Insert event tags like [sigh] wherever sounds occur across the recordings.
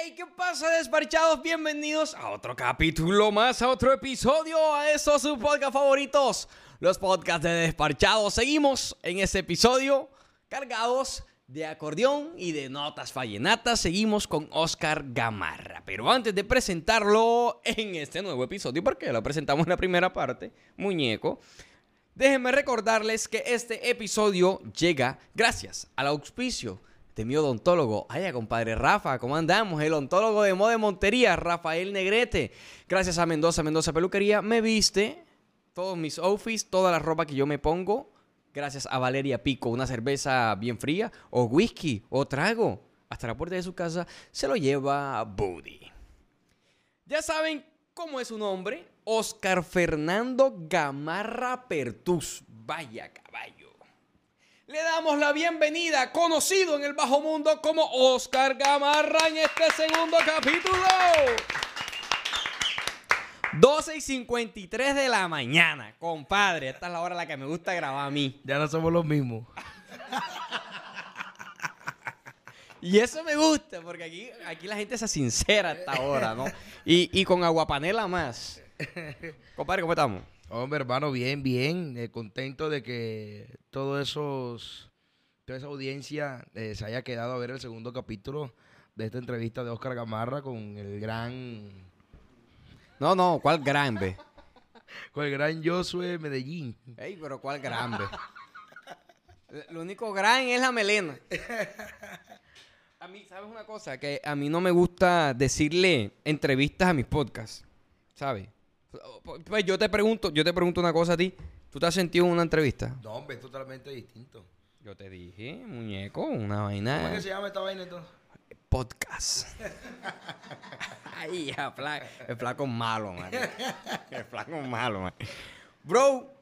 Hey, ¿qué pasa, desparchados? Bienvenidos a otro capítulo más, a otro episodio, a estos sus podcast favoritos, los podcasts de desparchados. Seguimos en este episodio cargados de acordeón y de notas fallenatas. Seguimos con Oscar Gamarra. Pero antes de presentarlo en este nuevo episodio, porque lo presentamos en la primera parte, muñeco. Déjenme recordarles que este episodio llega gracias al auspicio de mi odontólogo. Ay, compadre Rafa, ¿cómo andamos? El odontólogo de moda de Montería, Rafael Negrete. Gracias a Mendoza, Mendoza Peluquería, me viste todos mis outfits, toda la ropa que yo me pongo. Gracias a Valeria Pico, una cerveza bien fría, o whisky, o trago. Hasta la puerta de su casa se lo lleva Buddy. Ya saben cómo es su nombre. Oscar Fernando Gamarra Pertus. Vaya caballo. Le damos la bienvenida, conocido en el bajo mundo como Oscar Gamarra en este segundo capítulo. 12 y 53 de la mañana, compadre. Esta es la hora a la que me gusta grabar a mí. Ya no somos los mismos. Y eso me gusta, porque aquí, aquí la gente se sincera a esta hora, ¿no? Y, y con aguapanela más. Compadre, ¿cómo estamos? Hombre, hermano, bien, bien. eh, contento de que todos esos, toda esa audiencia eh, se haya quedado a ver el segundo capítulo de esta entrevista de Oscar Gamarra con el gran, No, no, ¿cuál grande? [laughs] con el gran Josué Medellín. Ey, pero ¿cuál grande? [laughs] Lo único gran es la melena. [laughs] A mí, ¿sabes una cosa? Que a mí no me gusta decirle entrevistas a mis podcasts, ¿sabes? Pues yo te pregunto, yo te pregunto una cosa a ti. ¿Tú te has sentido en una entrevista? No, hombre, es totalmente distinto. Yo te dije, muñeco, una ¿Cómo es vaina. que se llama esta vaina entonces? Podcast. [laughs] Ay, ya, fla- el flaco es malo, man. El flaco es malo, man. Bro,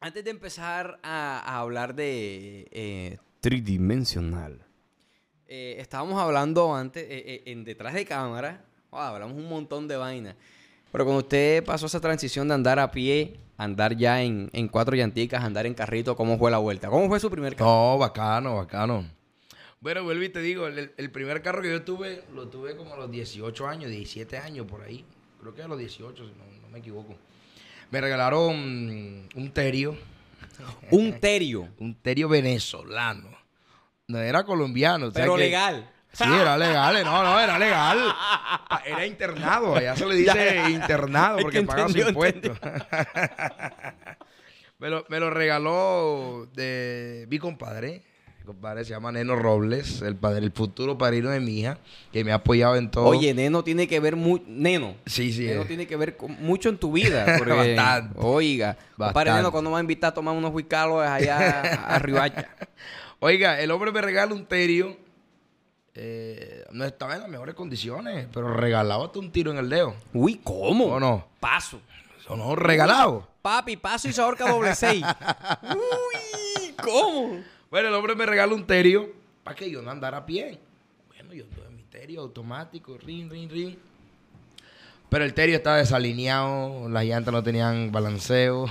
antes de empezar a, a hablar de eh, tridimensional, eh, estábamos hablando antes, eh, eh, en detrás de cámara, oh, hablamos un montón de vainas. Pero cuando usted pasó esa transición de andar a pie, andar ya en, en cuatro llanticas, andar en carrito, ¿cómo fue la vuelta? ¿Cómo fue su primer carro? No, bacano, bacano. Bueno, vuelvo y te digo, el, el primer carro que yo tuve, lo tuve como a los 18 años, 17 años por ahí. Creo que a los 18, si no, no me equivoco. Me regalaron un terio, Un terio. un terio venezolano. No era colombiano. o sea Pero que- legal. Sí, era legal, no, no, era legal. Ah, Era internado, allá se le dice [laughs] Ya, ya. internado porque que paga su impuesto. me, lo, me lo regaló de mi compadre. Mi compadre se llama Neno Robles, el padre, el futuro padrino de mi hija, que me ha apoyado en todo. Oye, Neno tiene que ver mucho. Neno. sí, sí. Neno eh. tiene que ver con- mucho en tu vida. Porque, [laughs] Bastante. Oiga, compadre. Neno, cuando me va a invitar a tomar unos huicalos allá a Ribacha. [laughs] Oiga, el hombre me regala un terio. Eh, no estaba en las mejores condiciones, pero regalado hasta un tiro en el dedo. Uy, ¿cómo? ¿O no? Paso. Eso no, regalado. Papi, paso y sabor doble seis. [laughs] Uy, ¿cómo? Bueno, el hombre me regala un terio para que yo no andara a pie. Bueno, yo ando en mi terio automático, rin, rin, rin. Pero el terio estaba desalineado, las llantas no tenían balanceo.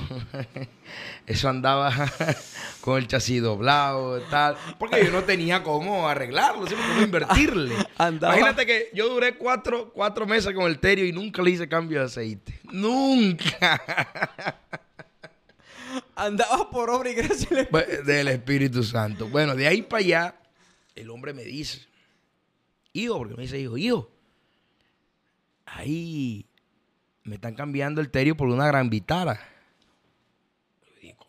[laughs] Eso andaba [laughs] con el chasis doblado tal. Porque yo no tenía cómo arreglarlo, ¿sí? cómo invertirle. [laughs] Andaba- Imagínate que yo duré cuatro, cuatro meses con el terio y nunca le hice cambio de aceite. Nunca. Andaba por obra y gracia. le- Bu- del Espíritu Santo. Bueno, de ahí para allá, el hombre me dice, hijo, porque me dice hijo, hijo, ahí me están cambiando el terio por una gran vitara.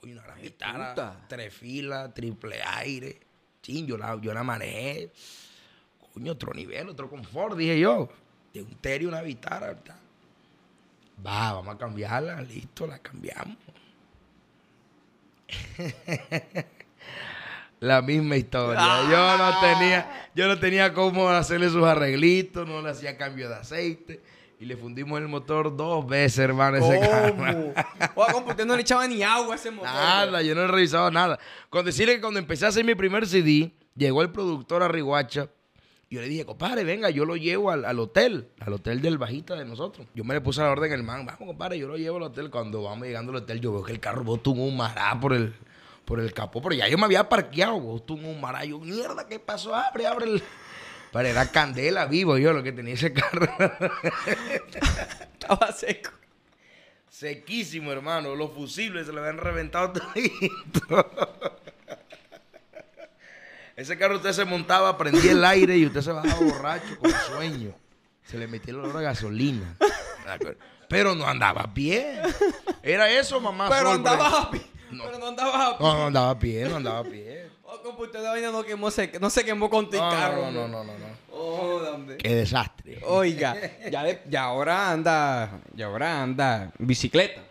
Una gran vitara, tres filas, triple aire. Sí, yo la, yo la manejé. Coño, otro nivel, otro confort, dije yo. De un terio, una vitara. tal. Va, vamos a cambiarla, listo, la cambiamos. [laughs] La misma historia. Yo no tenía, yo no tenía cómo hacerle sus arreglitos, no le hacía cambio de aceite. Y le fundimos el motor dos veces, hermano, ese carro. ¿Cómo? Usted no le echaba ni agua a ese motor. Nada, yo no he revisado nada. Con decirle que cuando empecé a hacer mi primer CD, llegó el productor a Riguacha. Y yo le dije, compadre, venga, yo lo llevo al, al hotel, al hotel del bajista de nosotros. Yo me le puse a la orden el man, vamos, compadre, yo lo llevo al hotel. Cuando vamos llegando al hotel, yo veo que el carro botó un humará por el, por el capó. Pero ya yo me había parqueado, botó un humará. Yo, mierda, ¿qué pasó? Abre, abre el, Pero era candela vivo yo lo que tenía ese carro. [laughs] Estaba seco. Sequísimo, hermano. Los fusibles se le habían reventado [laughs] todito. Ese carro usted se montaba, prendía el aire y usted se bajaba borracho con sueño. Se le metía el olor a gasolina. [laughs] Pero no andaba bien. Era eso, mamá. Pero andaba por- a pie. Pero no andaba a pie. No, no andaba bien, no andaba bien. Oh, compa, usted de vaina no, quemó, se, no se quemó con tu No, carro. no, no, no, no, no. Oh, dame. Qué desastre. Oiga, [laughs] ya, de- ya ahora anda, ya ahora anda bicicleta.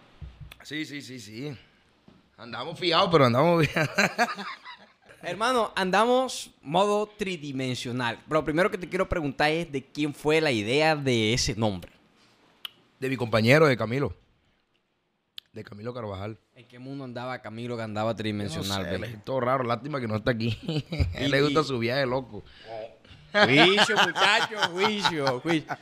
Sí, sí, sí, sí. Andamos fiados, pero andamos bien. [laughs] Hermano, andamos modo tridimensional. Pero lo primero que te quiero preguntar es de quién fue la idea de ese nombre. De mi compañero, de Camilo. De Camilo Carvajal. ¿En qué mundo andaba Camilo que andaba tridimensional? No sé, todo raro. Lástima que no está aquí. [laughs] A él le gusta su viaje loco. Juicio, muchacho, juicio, juicio.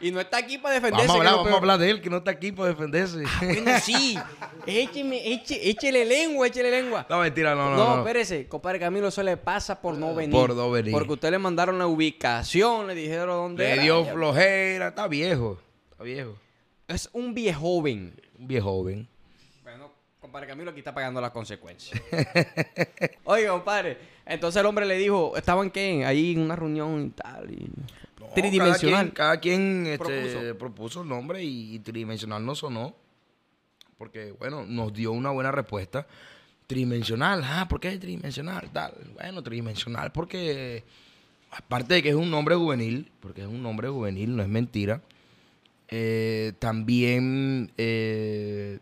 Y no está aquí para defenderse. Vamos a hablar, vamos a hablar de él, que no está aquí para defenderse. Bueno, sí. Écheme, eche, échele lengua, échele lengua. No, mentira, no, No, no. no. espérese, compadre Camilo, eso le pasa por no venir. Por no venir. Porque usted le mandaron la ubicación, le dijeron dónde Le era. dio flojera. Está viejo. Está viejo. Es un viejo joven. Un viejo joven. Compadre Camilo aquí está pagando las consecuencias. [laughs] Oiga, compadre, entonces el hombre le dijo, ¿estaban qué? Ahí en una reunión y tal. Y... No, Tridimensional. Cada quien, cada quien, este, Propuso. propuso. el nombre y, y tridimensional no sonó. Porque, bueno, nos dio una buena respuesta. Tridimensional, ah, ¿por qué tridimensional? Tal. Bueno, tridimensional porque, aparte de que es un nombre juvenil, porque es un nombre juvenil, no es mentira, eh, también eh,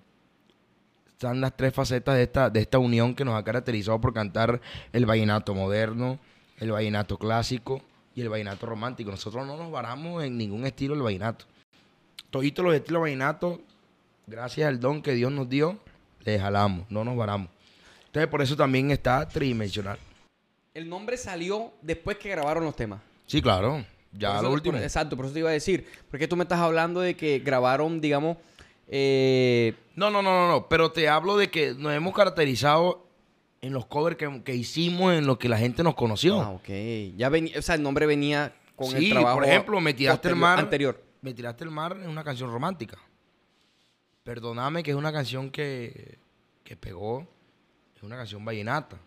están las tres facetas de esta, de esta unión que nos ha caracterizado por cantar el vallenato moderno, el vallenato clásico y el vallenato romántico. Nosotros no nos varamos en ningún estilo del vallenato. Toditos los estilos vallenato, gracias al don que Dios nos dio, le jalamos, no nos varamos. Entonces, por eso también está tridimensional. El nombre salió después que grabaron los temas. Sí, claro. Ya Por lo eso- último. por- exacto, por eso te iba a decir. Porque tú me estás hablando de que grabaron, digamos, eh, No, no, no, no, no. Pero te hablo de que nos hemos caracterizado en los covers que, que hicimos, en lo que la gente nos conoció. Ah, ok. Ya venía, o sea, el nombre venía con sí, el trabajo. por ejemplo, me tiraste el mar. Anterior. Me tiraste el mar es una canción romántica. Perdóname que es una canción que, que pegó. Es una canción vallenata.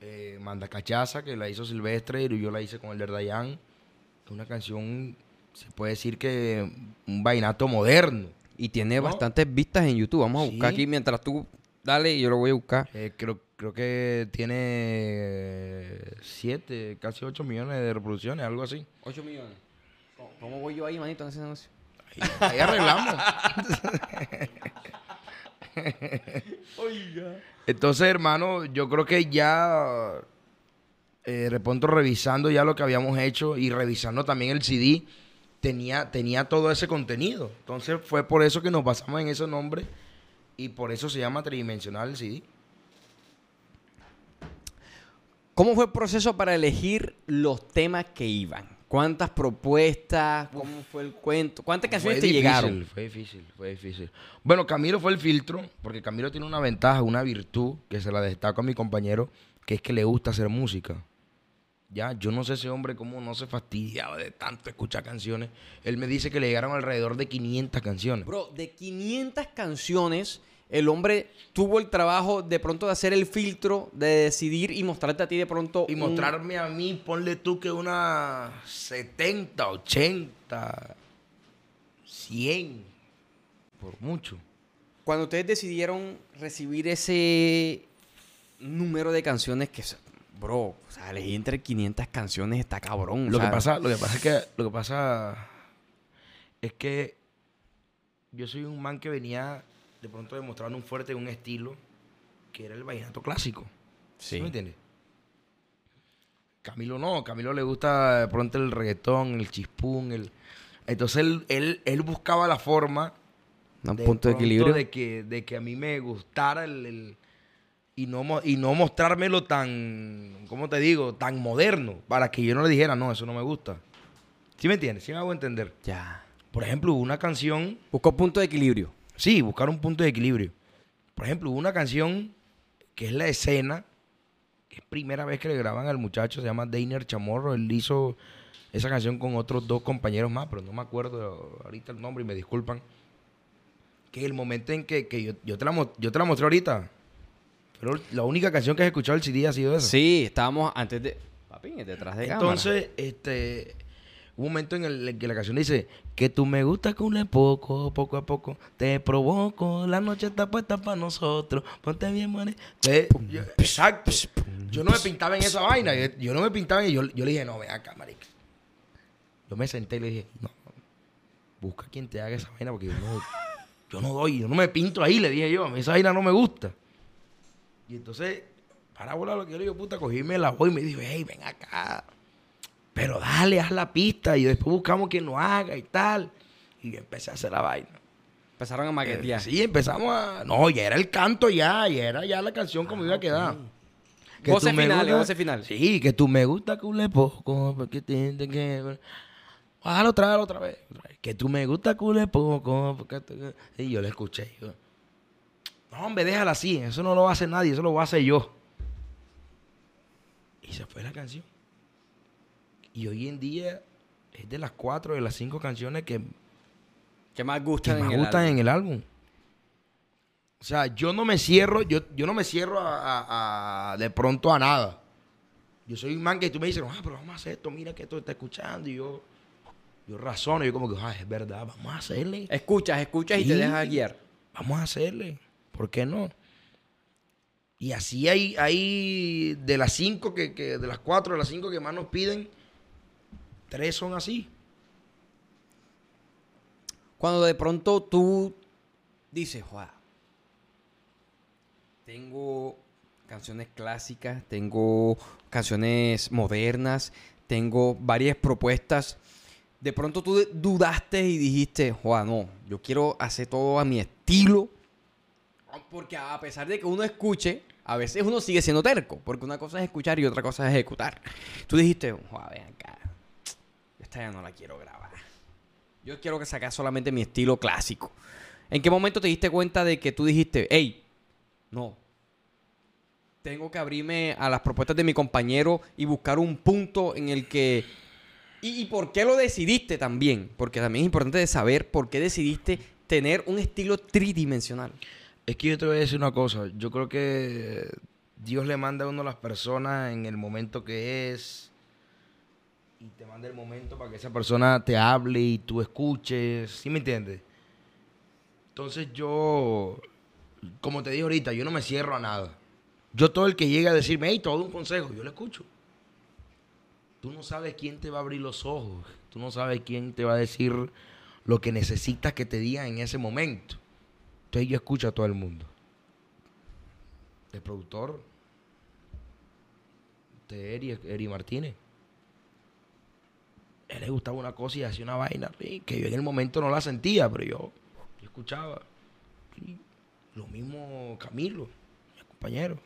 Eh, Manda Cachaza, que la hizo Silvestre y yo la hice con el Dayan. Es una canción, se puede decir que un vallenato moderno. Y tiene No. bastantes vistas en YouTube. Vamos a Sí. buscar aquí mientras tú dale y yo lo voy a buscar. Eh, creo, creo que tiene 7, casi 8 millones de reproducciones, algo así. 8 millones. ¿Cómo, cómo voy yo ahí, manito, en ese negocio? Ahí, ahí arreglamos. Oiga. Entonces, hermano, yo creo que ya, eh, de pronto revisando ya lo que habíamos hecho y revisando también el CD, tenía, tenía todo ese contenido. Entonces, fue por eso que nos basamos en ese nombre y por eso se llama tridimensional el CD. ¿Cómo fue el proceso para elegir los temas que iban? ¿Cuántas propuestas? ¿Cómo fue el cuento? ¿Cuántas canciones Fue te difícil, llegaron? Fue difícil, fue difícil. Bueno, Camilo fue el filtro, porque Camilo tiene una ventaja, una virtud, que se la destaco a mi compañero, que es que le gusta hacer música. Ya, yo no sé ese hombre cómo no se fastidiaba de tanto escuchar canciones. Él me dice que le llegaron alrededor de 500 canciones. Bro, de 500 canciones, el hombre tuvo el trabajo de pronto de hacer el filtro, de decidir y mostrarte a ti de pronto. Y un- mostrarme a mí, ponle tú que una 70, 80, 100, por mucho. Cuando ustedes decidieron recibir ese número de canciones que, bro, o sea, elegir entre 500 canciones está cabrón. Lo que pasa, lo que pasa es que lo que pasa es que yo soy un man que venía de pronto demostrando un fuerte un estilo que era el vallenato clásico. ¿Sí Sí. me entiendes? Camilo no, Camilo le gusta de pronto el reggaetón, el chispún, el entonces él, él, él buscaba la forma Un punto de equilibrio. de que, de que a mí me gustara el, el- y no y no mostrármelo tan, ¿cómo te digo? Tan moderno, para que yo no le dijera, no, eso no me gusta. ¿Sí me entiendes? ¿Sí me hago entender? Ya. Por ejemplo, una canción, Buscó punto de equilibrio. sí, buscar un punto de equilibrio. Por ejemplo, una canción que es la escena, que Es primera vez que le graban al muchacho, se llama Dainer Chamorro. Él hizo esa canción con otros dos compañeros más, pero no me acuerdo ahorita el nombre y me disculpan. Que el momento en que, que yo, yo, te la, yo te la mostré ahorita. Pero la única canción que has escuchado el CD ha sido esa. Sí, estábamos antes de. Papi, detrás de cámara. Entonces, este, un momento en el en que la canción dice que tú me gustas cule poco, poco a poco, te provoco, la noche está puesta para nosotros, ponte bien, yo- exacto. Yo no me pintaba en esa vaina, yo, yo no me pintaba en yo, yo le dije, no, ven acá, marica. Yo me senté y le dije, no, busca quien te haga esa vaina porque yo no, yo no doy, yo no me pinto ahí, le dije yo, a mí esa vaina no me gusta. Y entonces, para volar lo que yo le digo, puta, cogíme la voz y me dijo, hey, ven acá. Pero dale, haz la pista y después buscamos quien lo haga y tal. Y yo empecé a hacer la vaina. Empezaron a maquetear. Eh, sí, empezamos a... No, ya era el canto ya, ya era ya la canción como iba a quedar. Que Voces finales, voces finales. Sí, que tú me gusta cule poco, porque te- que... Bájalo otra vez, otra vez. Que tú me gusta cule poco, porque Y yo le escuché. yo, no, hombre, déjala así. Eso no lo va a hacer nadie, eso lo voy a hacer yo. Y se fue la canción. Y hoy en día es de las cuatro, de las cinco canciones que, ¿Qué más que gustan más en el gustan álbum? en el álbum. O sea, yo no me cierro, yo, yo no me cierro a, a- a- de pronto a nada. Yo soy un man que tú me dices, ah, pero vamos a hacer esto, mira que esto está escuchando. Y yo, yo razono, yo como que, ah, es verdad, vamos a hacerle. Escuchas, escuchas y te dejas guiar. Vamos a hacerle. ¿Por qué no? Y así hay, hay de las cinco que, que- de las cuatro, de las cinco que más nos piden, tres son así. Cuando de pronto tú dices, "Joa, tengo canciones clásicas, tengo canciones modernas, tengo varias propuestas. De pronto tú dudaste y dijiste, Joa, no, yo quiero hacer todo a mi estilo. Porque a pesar de que uno escuche, a veces uno sigue siendo terco. Porque una cosa es escuchar y otra cosa es ejecutar. Tú dijiste, Joa, ven acá. Esta ya no la quiero grabar. Yo quiero que saques solamente mi estilo clásico. ¿En qué momento te diste cuenta de que tú dijiste, hey, no, tengo que abrirme a las propuestas de mi compañero y buscar un punto en el que... ¿Y, y por qué lo decidiste también? Porque también es importante saber por qué decidiste tener un estilo tridimensional. Es que yo te voy a decir una cosa. Yo creo que Dios le manda a uno a las personas en el momento que es. Y te manda el momento para que esa persona te hable y tú escuches. ¿Sí me entiendes? Entonces yo, como te dije ahorita, yo no me cierro a nada. Yo todo el que llega a decirme, hey, todo un consejo, yo lo escucho. Tú no sabes quién te va a abrir los ojos. Tú no sabes quién te va a decir lo que necesitas que te digan en ese momento. Entonces yo escucho a todo el mundo. El productor de Eri, Eri Martínez. A él le gustaba una cosa y hacía una vaina que yo en el momento no la sentía, pero yo, escuchaba. Sí. Lo mismo Camilo, mi compañero.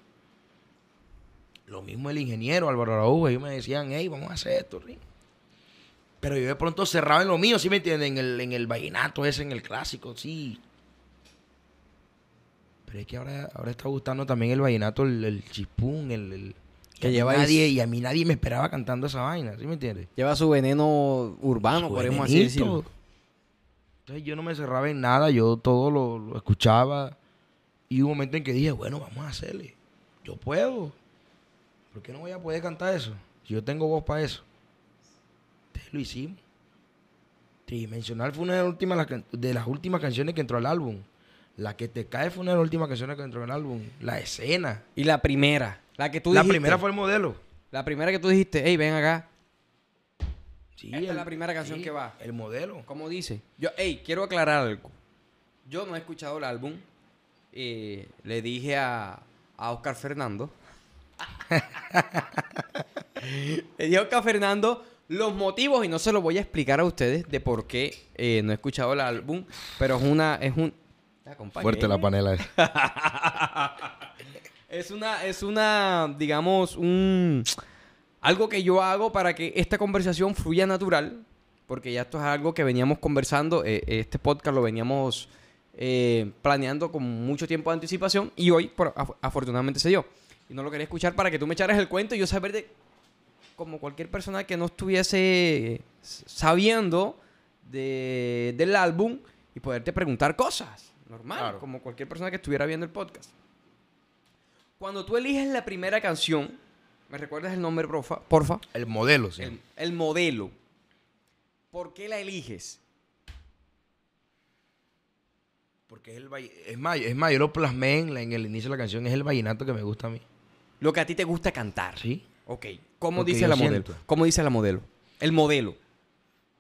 Lo mismo el ingeniero Álvaro Araújo. Ellos me decían, hey, vamos a hacer esto. Pero yo de pronto cerraba en lo mío, ¿sí me entienden? En el, en el vallenato ese, en el clásico, sí. Pero es que ahora, ahora está gustando también el vallenato, el, el chispún, el... el- Que y a mí lleváis- nadie Y a mí nadie me esperaba cantando esa vaina, ¿sí me entiendes? Lleva su veneno urbano, Su podemos así decirlo. Entonces yo no me cerraba en nada, yo todo lo, lo escuchaba. Y hubo un momento en que dije, bueno, vamos a hacerle. Yo puedo. ¿Por qué no voy a poder cantar eso? Si yo tengo voz para eso. Entonces lo hicimos. Tridimensional fue una de las últimas, de las últimas canciones que entró al álbum. La que te cae fue una de las últimas canciones que entró al álbum. La escena. Y la primera, la que tú la dijiste. primera fue el modelo. La primera que tú dijiste, hey, ven acá. Sí, Esta es la primera canción que va. El modelo. ¿Cómo dice? Yo, hey, quiero aclarar algo. Yo no he escuchado el álbum. Eh, le dije a, a Oscar Fernando. [laughs] le dije a Oscar Fernando los motivos y no se los voy a explicar a ustedes de por qué eh, no he escuchado el álbum. Pero es una, es un. Fuerte la panela esa. [laughs] Es una, es una, digamos, un algo que yo hago para que esta conversación fluya natural, porque ya esto es algo que veníamos conversando, eh, este podcast lo veníamos eh, planeando con mucho tiempo de anticipación y hoy por- af- afortunadamente se dio. Y no lo quería escuchar para que tú me echaras el cuento y yo saber de... Como cualquier persona que no estuviese sabiendo de- del álbum y poderte preguntar cosas. Normal, Claro. como cualquier persona que estuviera viendo el podcast. Cuando tú eliges la primera canción, ¿me recuerdas el nombre, porfa? porfa? El modelo, sí. El, el modelo. ¿Por qué la eliges? Porque es el es más, es más, yo lo plasmé en, la- en el inicio de la canción, es el vallenato que me gusta a mí. Lo que a ti te gusta cantar. ¿Sí? Ok. ¿Cómo Porque dice la modelo? ¿Cómo dice la modelo? El modelo.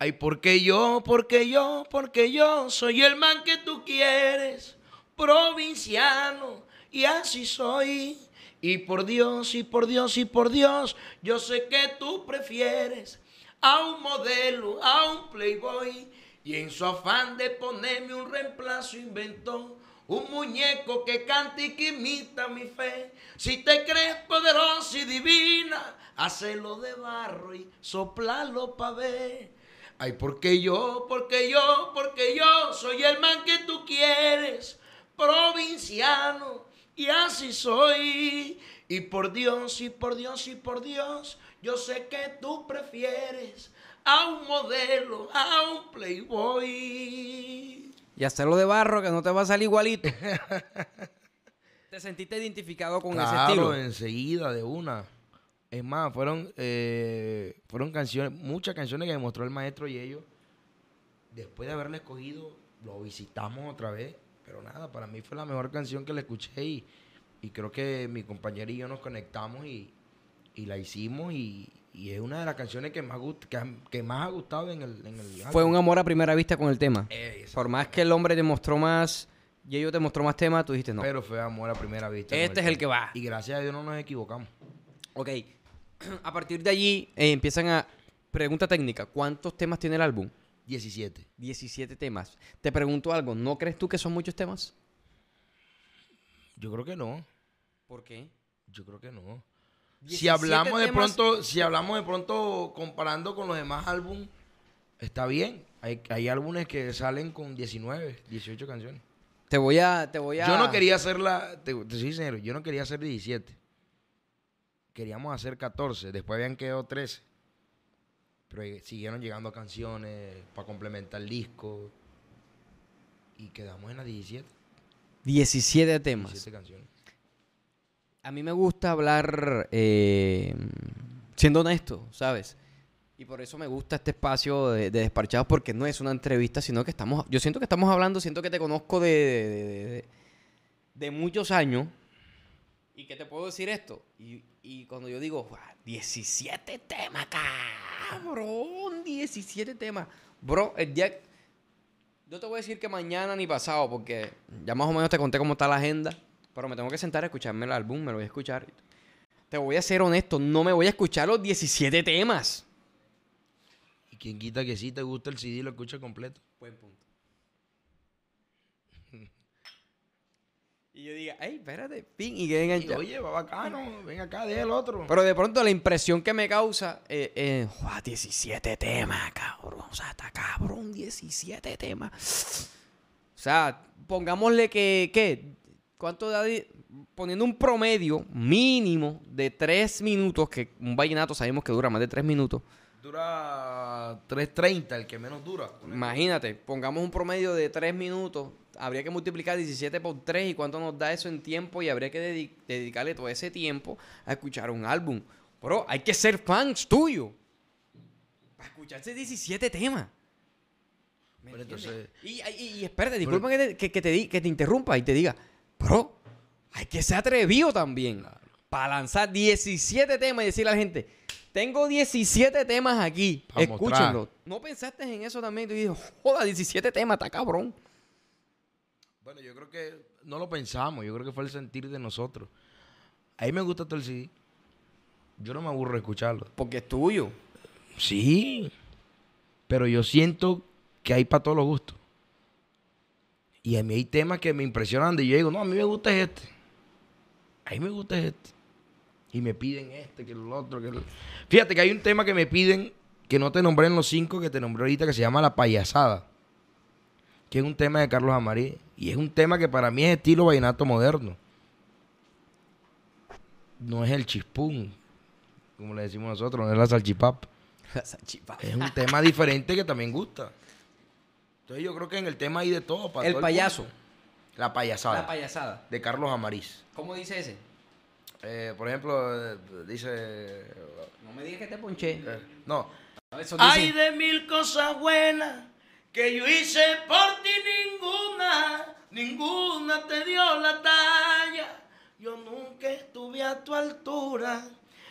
Ay, porque yo, porque yo, porque yo soy el man que tú quieres, provinciano, y así soy. Y por Dios, y por Dios, y por Dios, yo sé que tú prefieres a un modelo, a un playboy. Y en su afán de ponerme un reemplazo inventó un muñeco que canta y que imita mi fe. Si te crees poderosa y divina, hacelo de barro y soplalo pa' ver. Ay, porque yo, porque yo, porque yo soy el man que tú quieres, provinciano, y así soy. Y por Dios, y por Dios, y por Dios, yo sé que tú prefieres a un modelo, a un playboy. Y hacerlo de barro que no te va a salir igualito. [laughs] ¿Te sentiste identificado con ese Claro, estilo? enseguida, de una. Es más, fueron, eh, fueron canciones, muchas canciones que me mostró el maestro y ellos. Después de haberla escogido, lo visitamos otra vez. Pero nada, para mí fue la mejor canción que le escuché y, y creo que mi compañero y yo nos conectamos y, y la hicimos y, y es una de las canciones que más, gust- que, más ha gustado en el, en el Fue un amor a primera vista con el tema. Eh, Por más que el hombre te mostró más y ellos te mostró más tema, tú dijiste no. Pero fue amor a primera vista. Este es el tema. que va. Y gracias a Dios no nos equivocamos. Ok. A partir de allí eh, empiezan a... Pregunta técnica. ¿Cuántos temas tiene el álbum? 17. 17 temas. Te pregunto algo. ¿No crees tú que son muchos temas? Yo creo que no. ¿Por qué? Yo creo que no. 17 Si hablamos de temas- pronto, si hablamos de pronto comparando con los demás álbumes, está bien. Hay, hay álbumes que salen con 19, 18 canciones. Te voy a... Te voy a... Yo no quería hacerla, te, te soy sincero, yo no quería hacer 17. Queríamos hacer 14, después habían quedado 13. Pero siguieron llegando canciones para complementar el disco. Y quedamos en las 17, 17 temas. 17 canciones. A mí me gusta hablar eh, siendo honesto, ¿sabes? Y por eso me gusta este espacio de, de desparchados, porque no es una entrevista, sino que estamos. Yo siento que estamos hablando, siento que te conozco de, de, muchos años. ¿Y qué te puedo decir esto? Y, y cuando yo digo, "Guau, 17 temas, cabrón, 17 temas. Bro, el día. Yo te voy a decir que mañana ni pasado, porque ya más o menos te conté cómo está la agenda. Pero me tengo que sentar a escucharme el álbum, me lo voy a escuchar. Te voy a ser honesto, no me voy a escuchar los 17 temas. Y quien quita que sí te gusta el CD lo escucha completo. Buen punto. Y yo diga, ay, espérate, pin, y quede Y, enganchado. oye, va bacano, ven acá, deja el otro. Pero de pronto la impresión que me causa, eh, eh, "Joder, 17 temas, cabrón. O sea, está cabrón, 17 temas. O sea, pongámosle que, ¿qué? ¿Cuánto da? Poniendo un promedio mínimo de 3 minutos, que un vallenato sabemos que dura más de 3 minutos. Dura 3.30, el que menos dura. Imagínate, pongamos un promedio de 3 minutos. Habría que multiplicar 17 por 3 y cuánto nos da eso en tiempo y habría que dedi- dedicarle todo ese tiempo a escuchar un álbum. Pero hay que ser fans tuyo. Para escucharse 17 temas. Y, y, y espérate, disculpa que te, que- que te di- que te interrumpa y te diga, bro, hay que ser atrevido también. Para lanzar 17 temas y decirle a la gente, tengo 17 temas aquí, escúchenlo. ¿No pensaste en eso también? Tú dices, joda, 17 temas, está cabrón. Bueno, yo creo que no lo pensamos, yo creo que fue el sentir de nosotros. A mí me gusta todo el CD. Yo no me aburro de escucharlo. Porque es tuyo. Sí, pero yo siento que hay para todos los gustos. Y a mí hay temas que me impresionan y yo digo, no, a mí me gusta este. A mí me gusta este. Y me piden este, que el otro, que el... Fíjate que hay un tema que me piden que no te nombré en los cinco que te nombré ahorita que se llama La Payasada. Que es un tema de Carlos Amarí. Y es un tema que para mí es estilo vallenato moderno. no es el chispún, como le decimos nosotros, no es la salchipap. [laughs] La salchipapa. Es un tema diferente que también gusta. Entonces yo creo que en el tema hay de todo. Para El todo payaso. La payasada. La payasada. de Carlos Amariz. ¿Cómo dice ese? Eh, por ejemplo, eh, dice... No me digas que te ponché. eh, no. Eso Hay dice- de mil cosas buenas que yo hice por ti ninguna, ninguna te dio la talla. Yo nunca estuve a tu altura,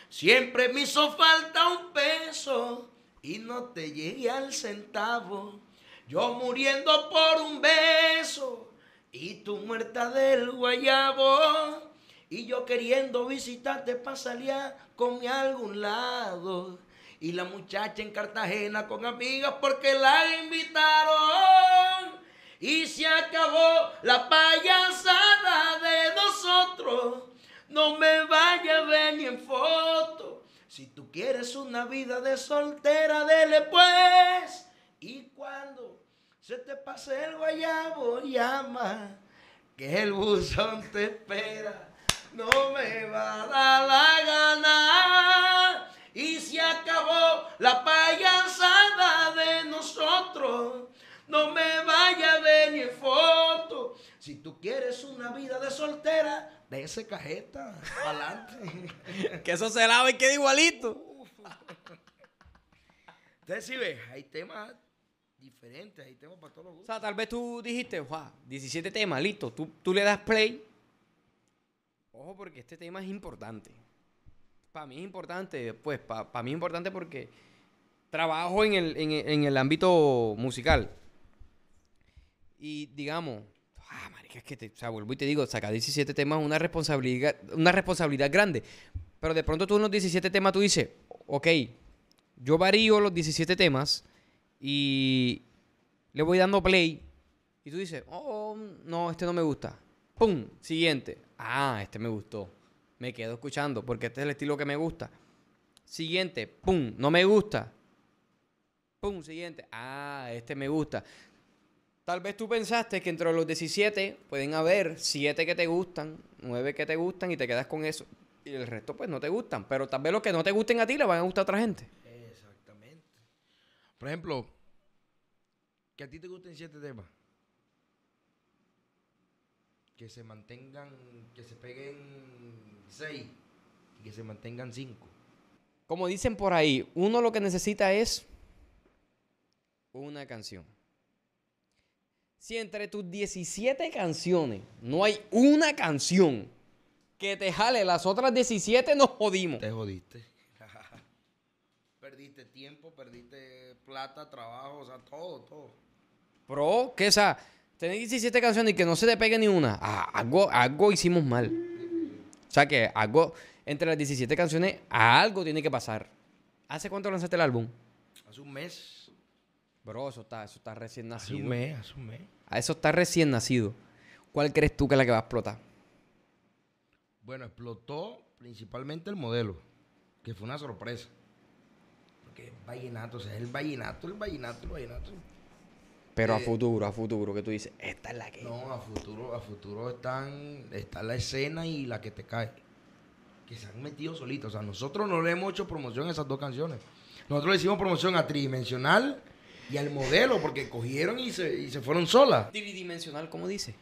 siempre me hizo falta un peso y no te llegué al centavo. Yo muriendo por un beso y tú muerta del guayabo. Y yo queriendo visitarte para salir comer a algún lado. Y la muchacha en Cartagena con amigas porque la invitaron. Y se acabó la payasada de nosotros. No me vaya a ver ni en foto. Si tú quieres una vida de soltera, dele pues. Y cuando se te pase el guayabo, llama. Que el buzón te espera. No me va a dar la gana. Y se acabó la payasada de nosotros. No me vaya a ver ni en foto. Si tú quieres una vida de soltera, de ese cajeta. Adelante. [laughs] Que eso se lava y queda igualito. [laughs] Entonces, si ves, hay temas diferentes, hay temas para todos los O gustos. sea, tal vez tú dijiste, wow, 17 temas, listo. Tú, tú le das play. Ojo, porque este tema es importante. Para mí es importante, pues, para mí es importante porque trabajo en el, en en el ámbito musical. Y digamos, ah, marica, es que te, o sea, vuelvo y te digo, sacar 17 temas es una responsabilidad, una responsabilidad grande. Pero de pronto tú en los 17 temas tú dices, ok, yo varío los 17 temas y le voy dando play y tú dices, oh, no, este no me gusta. ¡Pum! Siguiente. Ah, este me gustó. Me quedo escuchando porque este es el estilo que me gusta. Siguiente. ¡Pum! No me gusta. ¡Pum! Siguiente. Ah, este me gusta. Tal vez tú pensaste que entre los 17 pueden haber 7 que te gustan, 9 que te gustan y te quedas con eso. Y el resto pues no te gustan. Pero tal vez los que no te gusten a ti le van a gustar a otra gente. Exactamente. Por ejemplo, que a ti te gusten siete temas. Que se mantengan, que se peguen seis y que se mantengan cinco. Como dicen por ahí, uno lo que necesita es una canción. Si entre tus 17 canciones no hay una canción que te jale las otras 17, nos jodimos. Te jodiste. [laughs] perdiste tiempo, perdiste plata, trabajo, o sea, todo, todo. Bro, que esa, tener 17 canciones y que no se te pegue ni una, ah, algo, algo hicimos mal. O sea que algo, entre las 17 canciones, algo tiene que pasar. ¿Hace cuánto lanzaste el álbum? Hace un mes. Bro, eso está, eso está recién Hace nacido. un mes, hace un mes. A eso está recién nacido. ¿Cuál crees tú que es la que va a explotar? Bueno, explotó principalmente el modelo, que fue una sorpresa. Porque es vallenato, o sea, es el vallenato, el vallenato, el vallenato. Pero a Eh, futuro, a futuro, que tú dices, esta es la que. No, a futuro, a futuro están, está la escena y la que te cae. Que se han metido solitos. O sea, nosotros no le hemos hecho promoción a esas dos canciones. Nosotros le hicimos promoción a Tridimensional y al modelo, porque cogieron y se, y se fueron solas. Tridimensional, ¿cómo dice?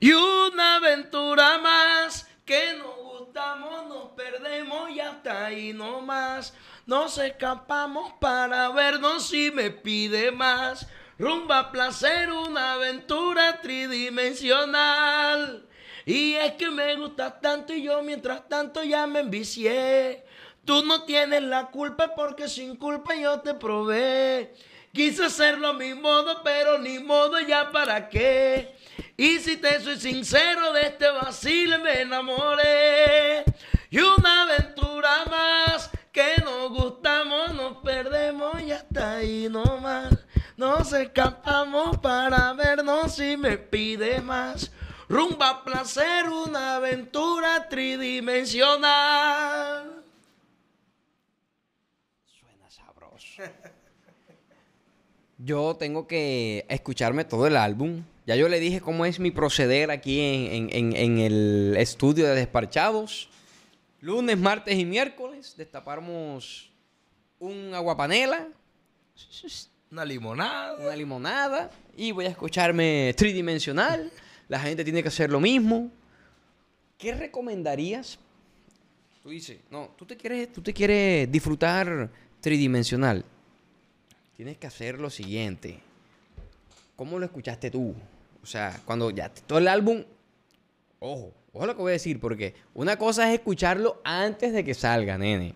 Y una aventura más que nos gustamos, nos perdemos y hasta ahí no más. Nos escapamos para vernos si me pide más. Rumba placer, una aventura tridimensional. Y es que me gustas tanto y yo mientras tanto ya me envicié. Tú no tienes la culpa porque sin culpa yo te probé. Quise hacerlo a mi modo, pero ni modo ya para qué. Y si te soy sincero, de este vacile me enamoré. Y una aventura más que nos gustamos, nos perdemos y hasta ahí nomás. Nos escapamos para vernos si me pide más. Rumba placer, una aventura tridimensional. Suena sabroso. Yo tengo que escucharme todo el álbum. Ya yo le dije cómo es mi proceder aquí en, en- en- el estudio de Desparchados. Lunes, martes y miércoles destapamos un aguapanela, Una limonada. una limonada y voy a escucharme tridimensional. La gente tiene que hacer lo mismo. ¿Qué recomendarías? Tú dices, no, tú te quieres, tú te quieres disfrutar tridimensional. Tienes que hacer lo siguiente. ¿Cómo lo escuchaste tú? O sea, cuando ya todo el álbum, ojo, ojo lo que voy a decir, porque una cosa es escucharlo antes de que salga, nene.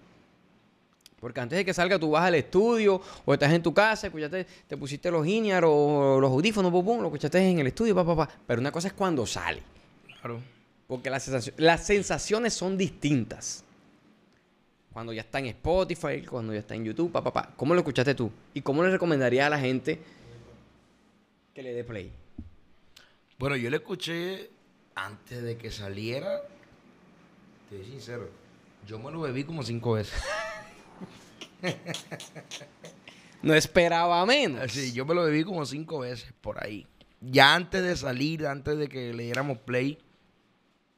Porque antes de que salga tú vas al estudio o estás en tu casa, escuchaste, te pusiste los inear o los audífonos, pum, pum, lo escuchaste en el estudio, pa, pa, pa. Pero una cosa es cuando sale. Claro. Porque las, sensacio- las sensaciones son distintas. Cuando ya está en Spotify, cuando ya está en YouTube, pa, pa, pa. ¿Cómo lo escuchaste tú? ¿Y cómo le recomendarías a la gente que le dé play? Bueno, yo lo escuché antes de que saliera. Te soy sincero. Yo me lo bebí como cinco veces. [laughs] [laughs] No esperaba menos. Así, yo me lo bebí como cinco veces por ahí. Ya antes de salir, antes de que le diéramos play,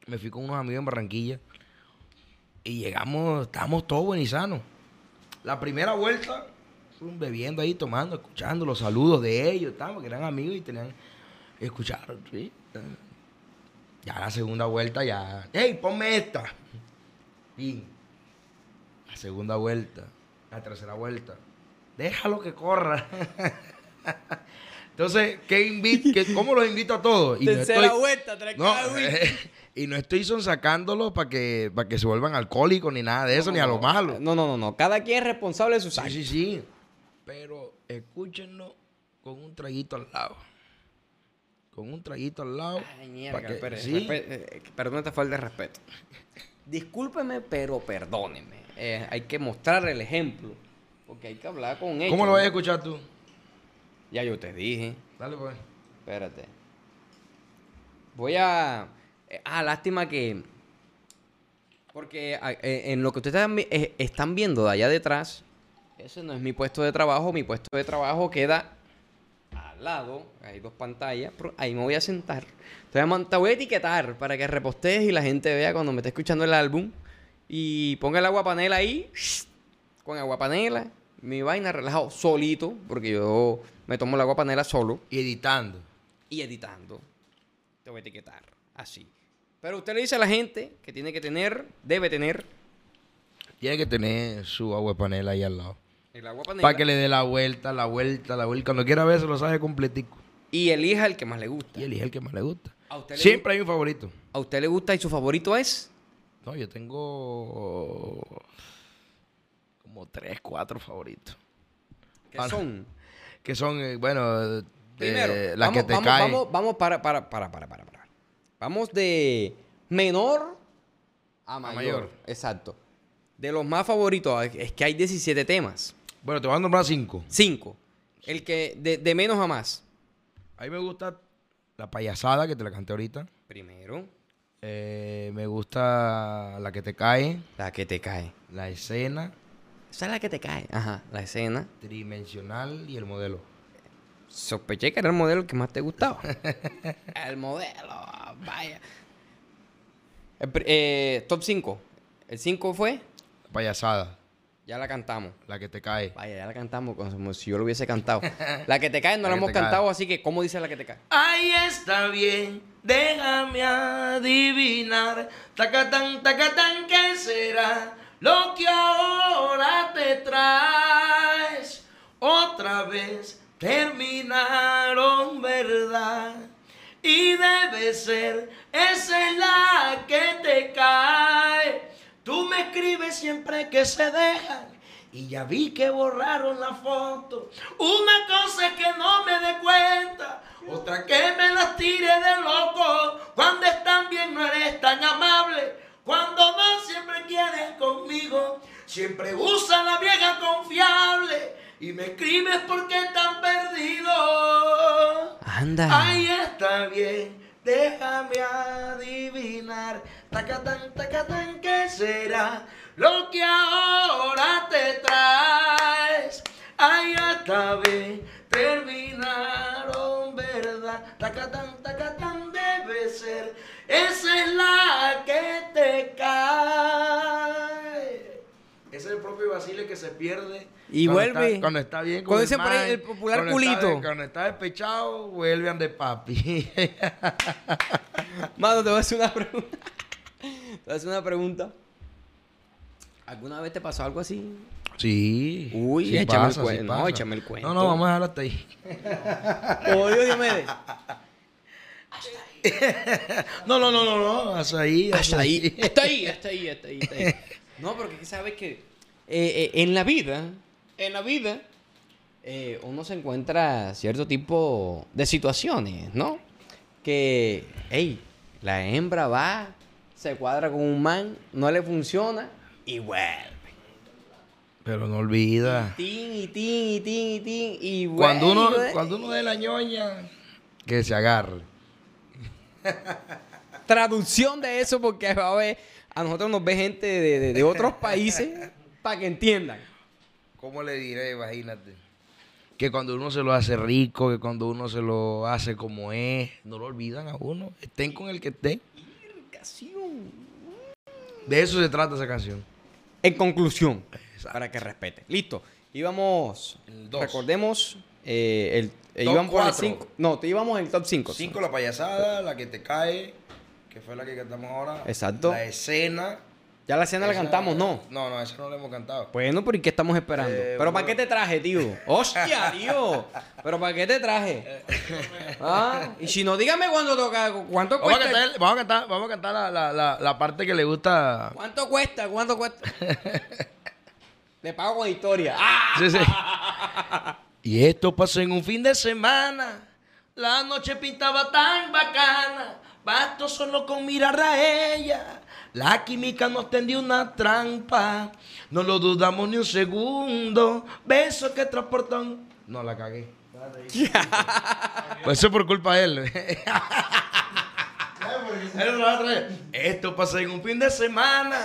me fui con unos amigos en Barranquilla. Y llegamos, estábamos todos buenos y sanos. La primera vuelta, bebiendo ahí, tomando, escuchando los saludos de ellos, estábamos, que eran amigos y tenían, escucharon, ¿sí? Ya la segunda vuelta, ya, hey, ponme esta. Y la segunda vuelta, la tercera vuelta, déjalo que corra. Entonces, ¿qué ¿cómo los invito a todos? Y no Tercera estoy- vuelta, no, [laughs] y no estoy sonsacándolos para que, para que se vuelvan alcohólicos ni nada de eso, No, ni a lo no, malo. No, no, no, no. Cada quien es responsable de sus Sí, actos. sí, sí. Pero escúchenlo con un traguito al lado. Con un traguito al lado. Ay, mierda, que- sí. eh, perdón esta falta de respeto. Discúlpeme, pero perdóneme. Eh, hay que mostrar el ejemplo. Porque hay que hablar con ellos. ¿Cómo lo vas a escuchar tú? Ya yo te dije. Dale, pues. Espérate. Voy a. eh, Ah, lástima que. Porque ah, eh, en lo que ustedes están, vi- están viendo de allá detrás, ese no es mi puesto de trabajo. Mi puesto de trabajo queda al lado. Hay dos pantallas. ahí me voy a sentar. Te voy a, man- te voy a etiquetar para que repostees y la gente vea cuando me esté escuchando el álbum. Y ponga el agua panela ahí. Con agua panela. Mi vaina relajado solito. Porque yo me tomo el agua panela solo Y editando. y editando. Te voy a etiquetar. Así. Pero usted le dice a la gente que tiene que tener, debe tener Tiene que tener su agua panela ahí al lado. el agua panela. Para que le dé la vuelta, la vuelta, la vuelta. Cuando quiera ver, se lo sabe completico. Y elija el que más le gusta. Y elige el que más le gusta. ¿A usted le Siempre hay un favorito. ¿A usted le gusta y su favorito es? No, yo tengo como tres, cuatro favoritos. ¿Qué Ah, son? Que son, eh, bueno, eh, Primero, las vamos, que te vamos, caen. Vamos, vamos para, para, para, para, para, para. Vamos de menor a mayor. mayor. Exacto. De los más favoritos, es que hay 17 temas. Bueno, te voy a nombrar cinco. 5. El que, de, de menos a más. A mí me gusta la payasada, que te la canté ahorita. Primero, Eh, me gusta la que te cae, la que te cae. la escena Esa es la que te cae. Ajá, la escena. tridimensional y el modelo. Sospeché que era el modelo que más te gustaba. [laughs] el modelo, vaya. El eh, top 5. El 5 fue, payasada, ya la cantamos. la que te cae. Vaya, ya la cantamos como si yo lo hubiese cantado. [laughs] La que te cae no La hemos cae. cantado, así que ¿cómo dice la que te cae? Ahí está bien, déjame adivinar. Tacatán, tacatán, ¿qué será lo que ahora te traes? Otra vez terminaron, ¿verdad? Y debe ser, esa es la que te cae. Tú me escribes siempre que se dejan. Y ya vi que borraron la foto. Una cosa es que no me dé cuenta. Otra que me las tire de loco. Cuando están bien no eres tan amable. Cuando no siempre quieres conmigo. Siempre usa la vieja confiable. Y me escribes porque están perdidos. Anda. Ahí está bien, déjame adivinar. Tacatán, tacatán, ¿qué será lo que ahora te traes? Está bien, terminaron, ¿verdad? Tacatán, tacatán, debe ser. Esa es la que te cae. vacile que se pierde. Y cuando vuelve. está- cuando está bien. Cuando dicen por ahí el popular cuando está- culito. cuando está despechado, vuelve ande papi. [laughs] Mano, te voy a hacer una pregunta. [laughs] Te voy a hacer una pregunta. ¿Alguna vez te pasó algo así? sí. Uy, sí échame el pasa, sí cuen- no, échame el cuento. No, no, vamos a dejarlo hasta ahí. [laughs] Como Dios Diomedes. [laughs] No, no, no, no, no. Hasta ahí. Hasta ahí, ahí, está ahí, está ahí, está ahí. [laughs] No, porque sabes que eh, eh, en la vida, en la vida, eh, uno se encuentra cierto tipo de situaciones, ¿no? Que, hey, la hembra va, se cuadra con un man, no le funciona y vuelve. Pero no olvida. Tin, y tin, y tin, y tin, y vuelve. Cuando uno, cuando uno de la ñoña, que se agarre. [laughs] Traducción de eso, porque a ver, a nosotros nos ve gente de, de- de otros [laughs] países para que entiendan. ¿Cómo le diré? Imagínate. Que cuando uno se lo hace rico, que cuando uno se lo hace como es, no lo olvidan a uno. Estén con el que estén. De eso se trata esa canción. En conclusión, Exacto. para que respete. Listo. Íbamos, El dos. recordemos, eh, el, eh, Top íbamos por el. 5. No, te íbamos en el top 5. Cinco, la payasada, la que te cae, que fue la que cantamos ahora. Exacto. La escena. Ya la escena la cantamos, ¿no? No, no, esa no la hemos cantado. Bueno, pero ¿y qué estamos esperando? Eh, ¿Pero para qué te traje, tío? ¡Hostia, tío! ¿Pero para qué te traje? ¿Ah? Y si no, dígame cuándo toca, ¿cuánto Vamos a cuesta? cantar, vamos a cantar, vamos a cantar la, la, la, la parte que le gusta. ¿Cuánto cuesta? ¿Cuánto cuesta? [laughs] Le pago con historia. ¡Ah! Sí, sí. [laughs] Y esto pasó en un fin de semana. La noche pintaba tan bacana. Basto solo con mirar a ella. La química nos tendió una trampa. No lo dudamos ni un segundo. Besos que transportan. No la cagué. [laughs] Pues eso es por culpa de él. [laughs] Esto pasó en un fin de semana.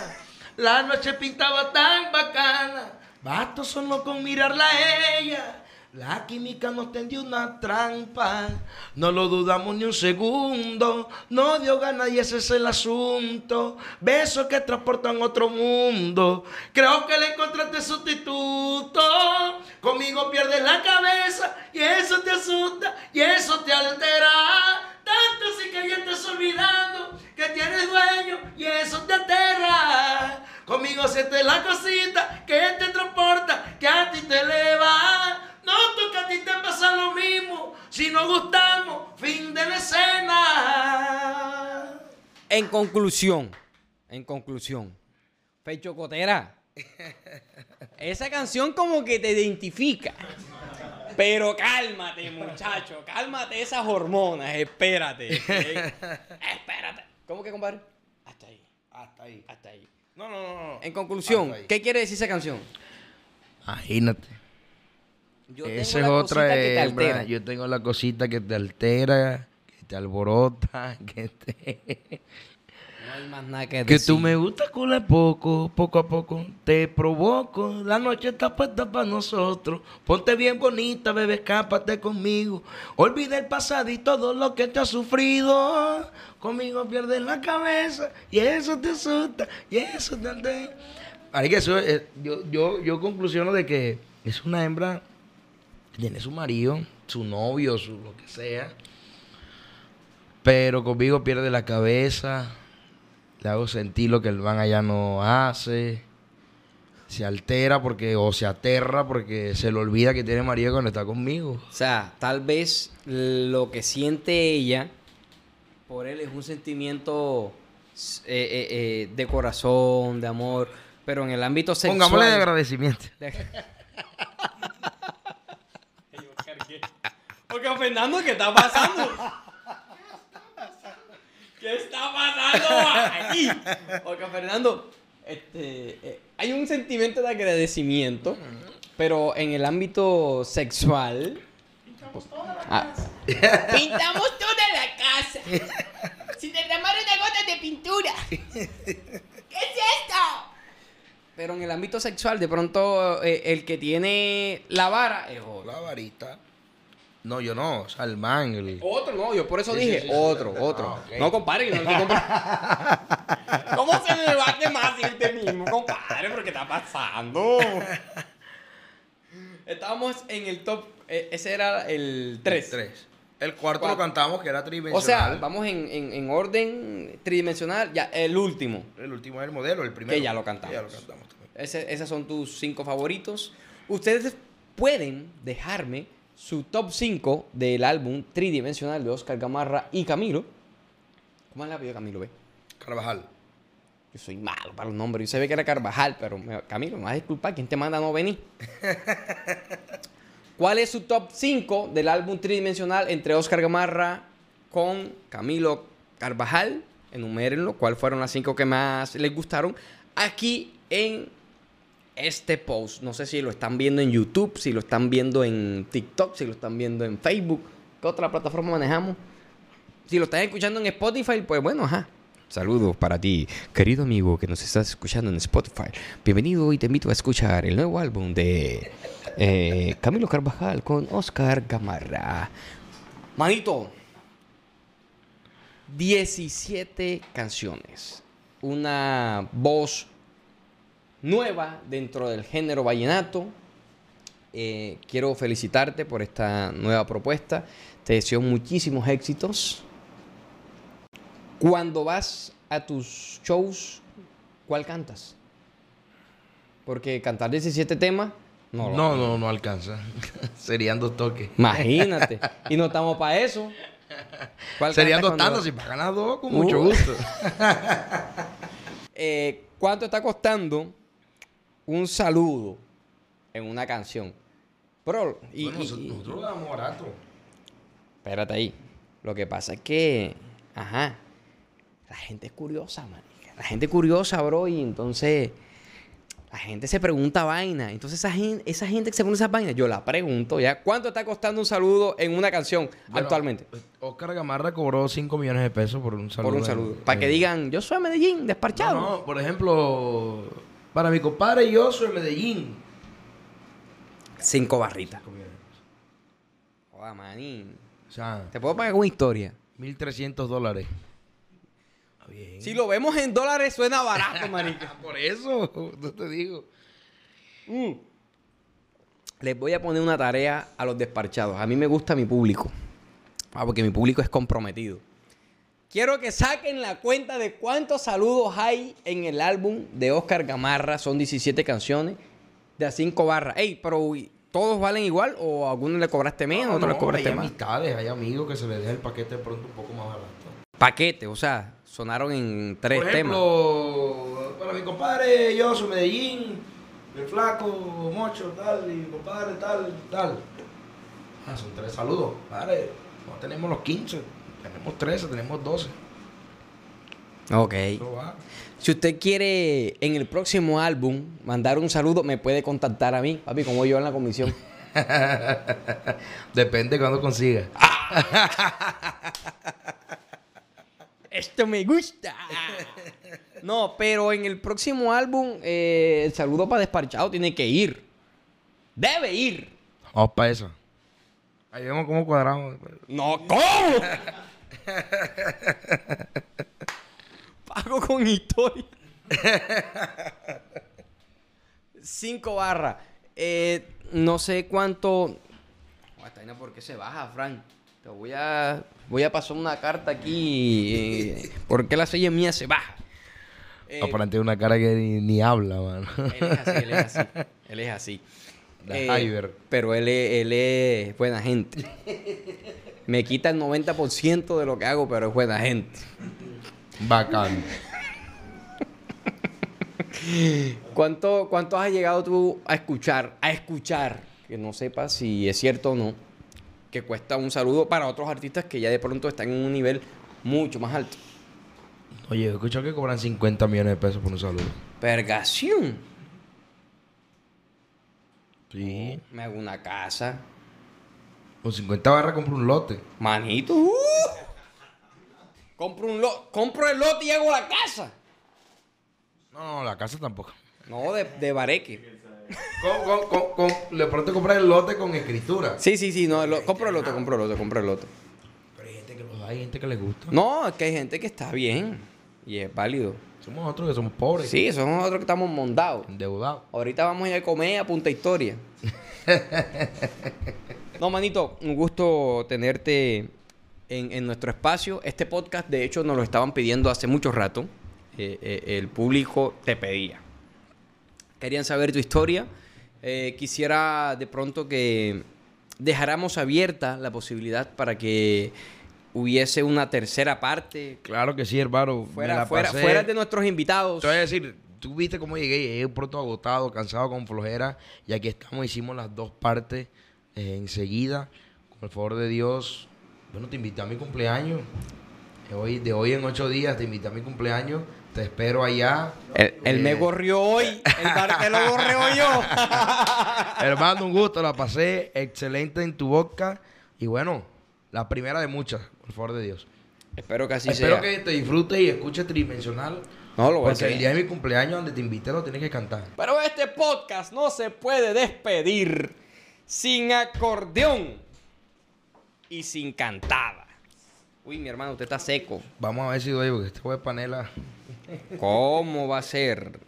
La noche pintaba tan bacana. Basto solo con mirarla a ella. La química nos tendió una trampa. No lo dudamos ni un segundo. No dio ganas y ese es el asunto. Besos que transportan otro mundo. Creo que le encontraste sustituto. Conmigo pierdes la cabeza y eso te asusta y eso te altera. Tanto así que ya estás olvidando que tienes dueño y eso te aterra. Conmigo sientes la cosita que te transporta, que a ti te eleva. Noto que a ti te pasa lo mismo. Si no gustamos, fin de la escena. En conclusión, en conclusión, Fecho Cotera, esa canción como que te identifica. Pero cálmate, muchacho, cálmate esas hormonas, espérate. eh, espérate. ¿Cómo que, compadre? Hasta ahí, Hasta ahí. hasta ahí. No, no, no. no. En conclusión. ¿qué quiere decir esa canción? Imagínate. Yo tengo Esa es la otra que te altera. Yo tengo la cosita que te altera, que te alborota, [laughs] que te... No hay más nada que Que tú me gusta culo poco, poco a poco te provoco. La noche está puesta para nosotros. Ponte bien bonita, bebé, escápate conmigo. Olvida el pasado y todo lo que te has sufrido. Conmigo pierdes la cabeza y eso te asusta y eso te altera. Así que eso, es- yo, yo, yo conclusiono de que es una hembra tiene su marido, su novio, su lo que sea. Pero conmigo pierde la cabeza. Le hago sentir lo que el man allá no hace. Se altera porque, o se aterra porque se le olvida que tiene marido cuando está conmigo. O sea, tal vez lo que siente ella por él es un sentimiento eh, eh, eh, de corazón, de amor, pero en el ámbito sexual... Pongámosle de agradecimiento. Porque Fernando, ¿qué está pasando? ¿Qué está pasando aquí? Porque Fernando, este, eh, hay un sentimiento de agradecimiento, pero en el ámbito sexual... Ah. [laughs] Pintamos toda la casa. Sin derramar una gota de pintura. ¿Qué es esto? Pero en el ámbito sexual, de pronto, eh, el que tiene la vara es otro. La varita. No, yo no. O sea, el el- Otro, no, yo por eso Sí, dije sí, sí, otro, otro. Ah, ok. No compadre, que no que comprar. [laughs] ¿Cómo se me va a quemar si termina? mismo, compadre, pero ¿qué está pasando? Estábamos en el top, eh, ese era el 3. Tres. El cuarto Cuatro. lo cantamos, que era O tridimensional. sea, vamos en, en- en orden tridimensional, ya, el último. El último es el modelo, el primero. Que ya lo cantamos. Ya lo cantamos también. Ese, esos son tus cinco favoritos. Ustedes pueden dejarme su top 5 del álbum tridimensional de Oscar Gamarra y Camilo. ¿Cómo es el apellido de Camilo, ve? Carvajal. Yo soy malo para los nombres. Yo sabía que era Carvajal, pero me- Camilo, me vas a disculpar. ¿Quién te manda a no venir? [laughs] ¿Cuál es su top 5 del álbum tridimensional entre Oscar Gamarra con Camilo Carvajal? Enumérenlo. ¿Cuáles fueron las 5 que más les gustaron? Aquí en este post. No sé si lo están viendo en YouTube, si lo están viendo en TikTok, si lo están viendo en Facebook. ¿Qué otra plataforma manejamos? Si lo estás escuchando en Spotify, pues bueno, ajá. Saludos para ti, querido amigo que nos estás escuchando en Spotify. Bienvenido y te invito a escuchar el nuevo álbum de eh, Camilo Carvajal con Oscar Gamarra. Manito, 17 canciones. Una voz nueva dentro del género vallenato. Eh, quiero felicitarte por esta nueva propuesta. Te deseo muchísimos éxitos. Cuando vas a tus shows, ¿cuál cantas? Porque cantar 17 temas, no. lo- No, no, no alcanza. [laughs] Serían dos toques. Imagínate. [laughs] y no estamos para eso. ¿Cuál Serían dos tandas. Si pagan las dos, con mucho Uh. gusto. [laughs] Eh, ¿Cuánto está costando un saludo en una canción? Bro, y, bueno, y- nosotros, damos barato. espérate ahí. Lo que pasa es que, ajá, la gente es curiosa, marica. La gente es curiosa, bro, y entonces la gente se pregunta vaina. Entonces esa gente, esa gente que se pone esas vainas, yo la pregunto ya. ¿Cuánto está costando un saludo en una canción Bueno, actualmente? Oscar Gamarra cobró 5 millones de pesos por un saludo. Por un en- saludo. Para que digan, yo soy de Medellín, desparchado. No, no, por ejemplo, para mi compadre yo soy Medellín. Cinco barritas. Joda, manín. O sea, Te puedo pagar una historia. 1.300 dólares. Bien. Si lo vemos en dólares, suena barato, marica. [laughs] Por eso, [laughs] no te digo. Mm. Les voy a poner una tarea a los desparchados. A mí me gusta mi público. Ah, porque mi público es comprometido. Quiero que saquen la cuenta de cuántos saludos hay en el álbum de Oscar Gamarra. Son 17 canciones de a 5 barras. Ey, pero uy, ¿todos valen igual o a algunos le cobraste menos, a otros le cobraste hay más? amistades, hay amigos que se les deja el paquete de pronto un poco más barato. Paquete, o sea, sonaron en tres Por temas. ejemplo, para mi compadre yo soy Medellín, el flaco, mocho, tal, y mi compadre, tal, tal. Ah, son tres saludos. Padre, no tenemos los 15, tenemos 13, tenemos 12. Ok. Si usted quiere en el próximo álbum mandar un saludo, me puede contactar a mí, papi, como yo en la comisión. [laughs] Depende cuando consiga. [laughs] Esto me gusta. No, pero en el próximo álbum, eh, el saludo para despachado tiene que ir. Debe ir. Vamos para eso. Ahí vemos cómo cuadramos. No, ¿cómo? [laughs] [laughs] Pago con historia. [laughs] Cinco barras. Eh, no sé cuánto. ¿por qué se baja, Frank? Te voy a. Voy a pasar una carta aquí. Eh, ¿Por qué la silla mía se baja? Eh, Aparente una cara que ni, ni habla, mano. él es así, él es así. [laughs] Él es así. Eh, pero él él es buena gente. Me quita el 90% de lo que hago, pero es buena gente. Bacán. ¿Cuánto, ¿Cuánto has llegado tú a escuchar? A escuchar, que no sepas si es cierto o no, que cuesta un saludo para otros artistas que ya de pronto están en un nivel mucho más alto. Oye, he escuchado que cobran 50 millones de pesos por un saludo. Pergación. Sí. Me hago una casa. Con 50 barras compro un lote. Manito. uh. Compro, un lo- compro el lote y hago la casa. No, no, la casa tampoco. No, de, de bareque. Con, con, con, con- de pronto compras el lote con escritura. Sí, sí, sí. No, lo- compro el lote, compro el lote, compro el lote. Pero hay gente que los da, hay gente que les gusta. No, es que hay gente que está bien. Y es válido. Somos nosotros que somos pobres. Sí, somos nosotros que estamos mondados. Endeudados. Ahorita vamos a ir a comer a Punta Historia. [laughs] no, manito, un gusto tenerte en, en nuestro espacio. Este podcast, de hecho, nos lo estaban pidiendo hace mucho rato. Eh, eh, el público te pedía. Querían saber tu historia. Eh, quisiera de pronto que dejáramos abierta la posibilidad para que hubiese una tercera parte. Claro que sí, hermano. Fuera, fuera, fuera de nuestros invitados. Te voy a decir, tú viste cómo llegué, llegué pronto agotado, cansado, con flojera, y aquí estamos, hicimos las dos partes eh, enseguida, con el favor de Dios. Bueno, te invité a mi cumpleaños, de hoy, de hoy en ocho días te invité a mi cumpleaños, te espero allá. Él, él me Eh, gorrió hoy. El bar lo gorrió yo. [laughs] Hermano, un gusto, la pasé excelente en tu boca, y bueno, la primera de muchas, por favor de Dios. Espero que así Espero sea. que te disfrutes y escuches Tridimensional. No, lo voy a Porque hacer. el día de mi cumpleaños donde te invité lo tienes que cantar. Pero este podcast no se puede despedir sin acordeón y sin cantada. Uy, mi hermano, usted está seco. Vamos a ver si doy, porque este juego de panela. ¿Cómo va a ser?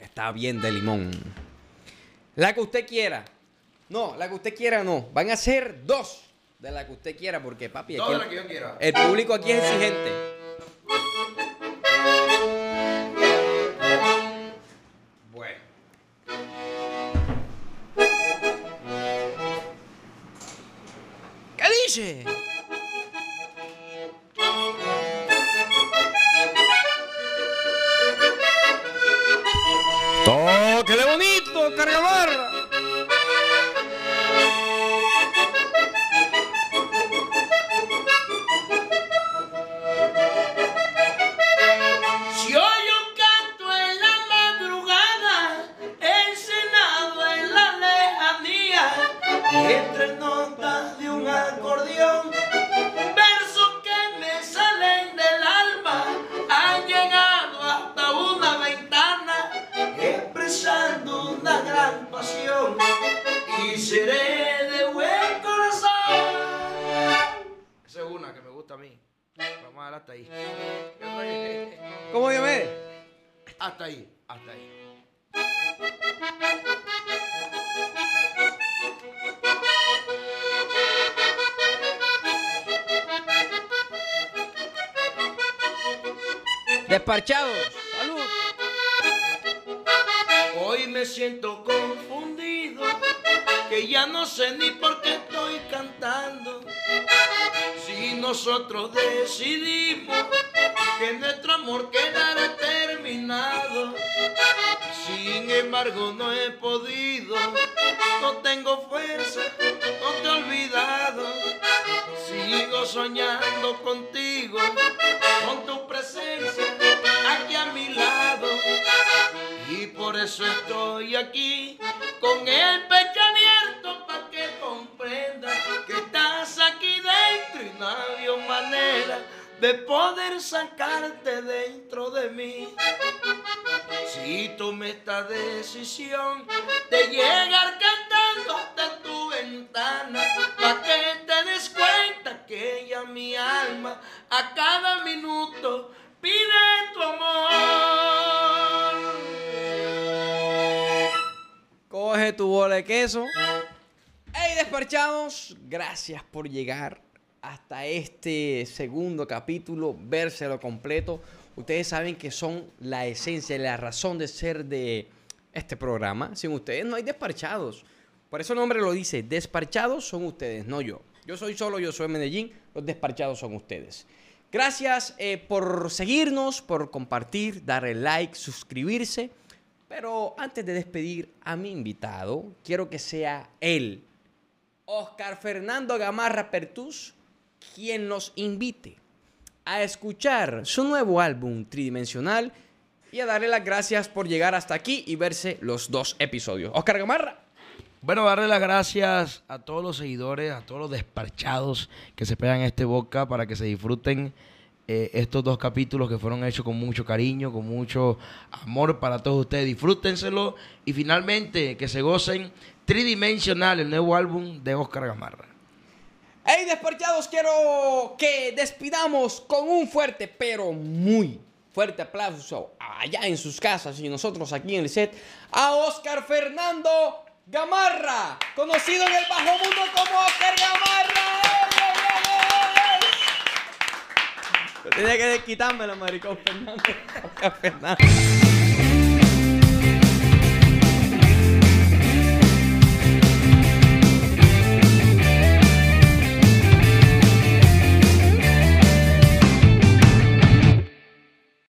Está bien de limón. La que usted quiera. No, la que usted quiera no. Van a ser dos de la que usted quiera porque, papi, Toda el- la que yo quiera. el público aquí es exigente. ¿Qué Desparchados. Salud. Hoy me siento confundido, que ya no sé ni por qué estoy cantando. Si nosotros decidimos que nuestro amor quedará terminado, sin embargo no he podido, no tengo fuerza, no te he olvidado. Sigo soñando contigo, con tu presencia mi lado. Y por eso estoy aquí con el pecho abierto para que comprendas que estás aquí dentro y no había manera de poder sacarte dentro de mí. Si tomé esta decisión de llegar cantando hasta tu ventana, para que te des cuenta que ella mi alma a cada minuto pide tu amor. Coge tu bola de queso. Hey, despachados. Gracias por llegar hasta este segundo capítulo, vérselo completo. Ustedes saben que son la esencia y la razón de ser de este programa. Sin ustedes no hay despachados. Por eso el nombre lo dice. Despachados son ustedes, no yo. Yo soy solo, yo soy Medellín. Los despachados son ustedes. Gracias eh, por seguirnos, por compartir, darle like, suscribirse. Pero antes de despedir a mi invitado, quiero que sea él, Oscar Fernando Gamarra Pertus, quien nos invite a escuchar su nuevo álbum tridimensional y a darle las gracias por llegar hasta aquí y verse los dos episodios. Oscar Gamarra. Bueno, darle las gracias a todos los seguidores, a todos los despachados que se pegan este boca para que se disfruten eh, estos dos capítulos que fueron hechos con mucho cariño, con mucho amor para todos ustedes. Disfrútenselo y finalmente que se gocen Tridimensional, el nuevo álbum de Oscar Gamarra. Hey, despachados, quiero que despidamos con un fuerte, pero muy fuerte aplauso allá en sus casas y nosotros aquí en el set a Oscar Fernando Gamarra, conocido en el bajo mundo como Oscar Gamarra. Tenía que quitármelo, maricón Fernando. [laughs] Oscar Fernando.